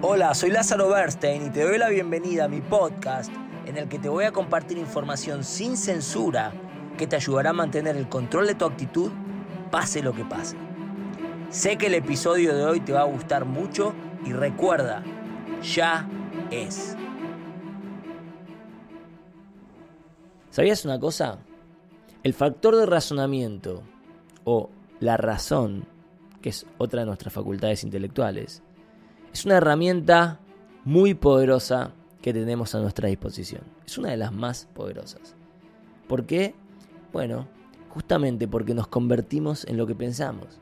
Hola, soy Lázaro Bernstein y te doy la bienvenida a mi podcast en el que te voy a compartir información sin censura que te ayudará a mantener el control de tu actitud pase lo que pase. Sé que el episodio de hoy te va a gustar mucho y recuerda, ya es. ¿Sabías una cosa? El factor de razonamiento o la razón, que es otra de nuestras facultades intelectuales, es una herramienta muy poderosa que tenemos a nuestra disposición. Es una de las más poderosas. ¿Por qué? Bueno, justamente porque nos convertimos en lo que pensamos.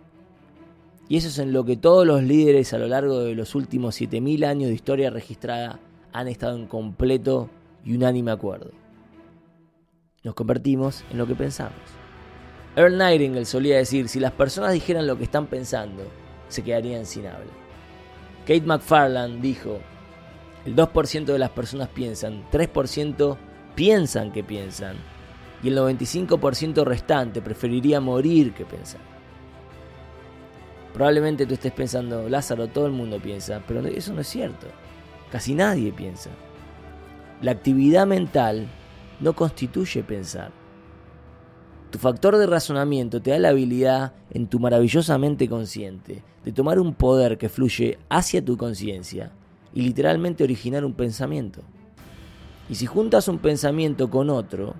Y eso es en lo que todos los líderes a lo largo de los últimos 7.000 años de historia registrada han estado en completo y unánime acuerdo. Nos convertimos en lo que pensamos. Earl Nightingale solía decir, si las personas dijeran lo que están pensando, se quedarían sin habla. Kate McFarland dijo, el 2% de las personas piensan, 3% piensan que piensan, y el 95% restante preferiría morir que pensar. Probablemente tú estés pensando, Lázaro, todo el mundo piensa, pero eso no es cierto. Casi nadie piensa. La actividad mental no constituye pensar. Tu factor de razonamiento te da la habilidad en tu maravillosa mente consciente de tomar un poder que fluye hacia tu conciencia y literalmente originar un pensamiento. Y si juntas un pensamiento con otro,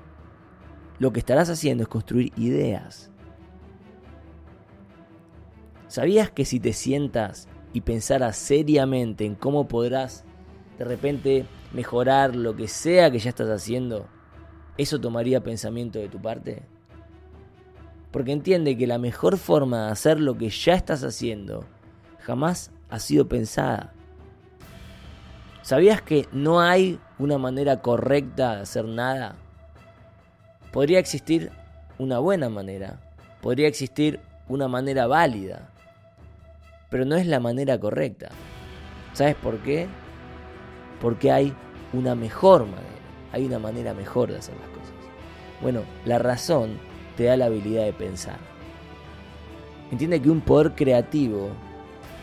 lo que estarás haciendo es construir ideas. ¿Sabías que si te sientas y pensaras seriamente en cómo podrás de repente mejorar lo que sea que ya estás haciendo, eso tomaría pensamiento de tu parte? Porque entiende que la mejor forma de hacer lo que ya estás haciendo jamás ha sido pensada. ¿Sabías que no hay una manera correcta de hacer nada? Podría existir una buena manera, podría existir una manera válida, pero no es la manera correcta. ¿Sabes por qué? Porque hay una mejor manera, hay una manera mejor de hacer las cosas. Bueno, la razón te da la habilidad de pensar. Entiende que un poder creativo,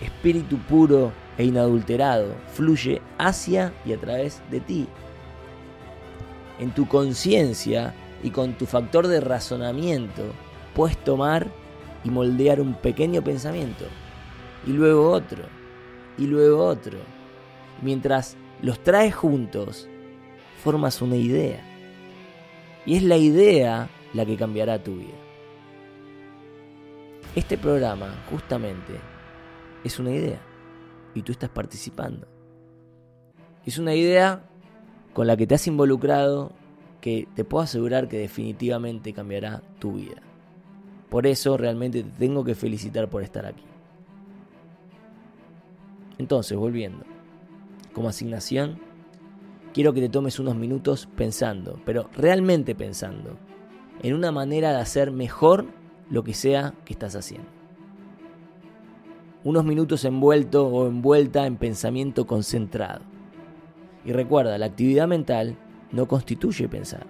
espíritu puro e inadulterado, fluye hacia y a través de ti. En tu conciencia y con tu factor de razonamiento puedes tomar y moldear un pequeño pensamiento y luego otro, y luego otro. Mientras los traes juntos, formas una idea. Y es la idea la que cambiará tu vida. Este programa, justamente, es una idea. Y tú estás participando. Es una idea con la que te has involucrado que te puedo asegurar que definitivamente cambiará tu vida. Por eso realmente te tengo que felicitar por estar aquí. Entonces, volviendo, como asignación, quiero que te tomes unos minutos pensando, pero realmente pensando, en una manera de hacer mejor lo que sea que estás haciendo. Unos minutos envuelto o envuelta en pensamiento concentrado. Y recuerda, la actividad mental no constituye pensar.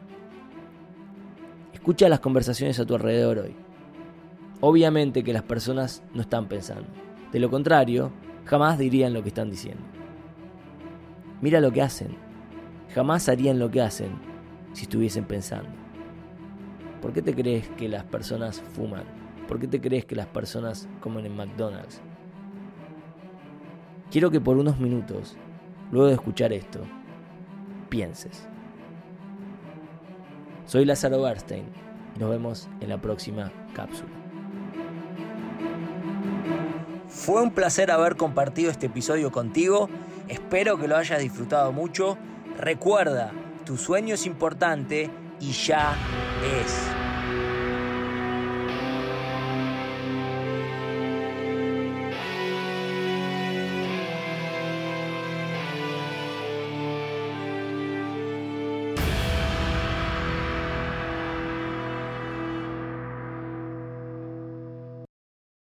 Escucha las conversaciones a tu alrededor hoy. Obviamente que las personas no están pensando. De lo contrario, jamás dirían lo que están diciendo. Mira lo que hacen. Jamás harían lo que hacen si estuviesen pensando. ¿Por qué te crees que las personas fuman? ¿Por qué te crees que las personas comen en McDonald's? Quiero que por unos minutos, luego de escuchar esto, pienses. Soy Lázaro Bernstein y nos vemos en la próxima cápsula. Fue un placer haber compartido este episodio contigo. Espero que lo hayas disfrutado mucho. Recuerda, tu sueño es importante y ya es.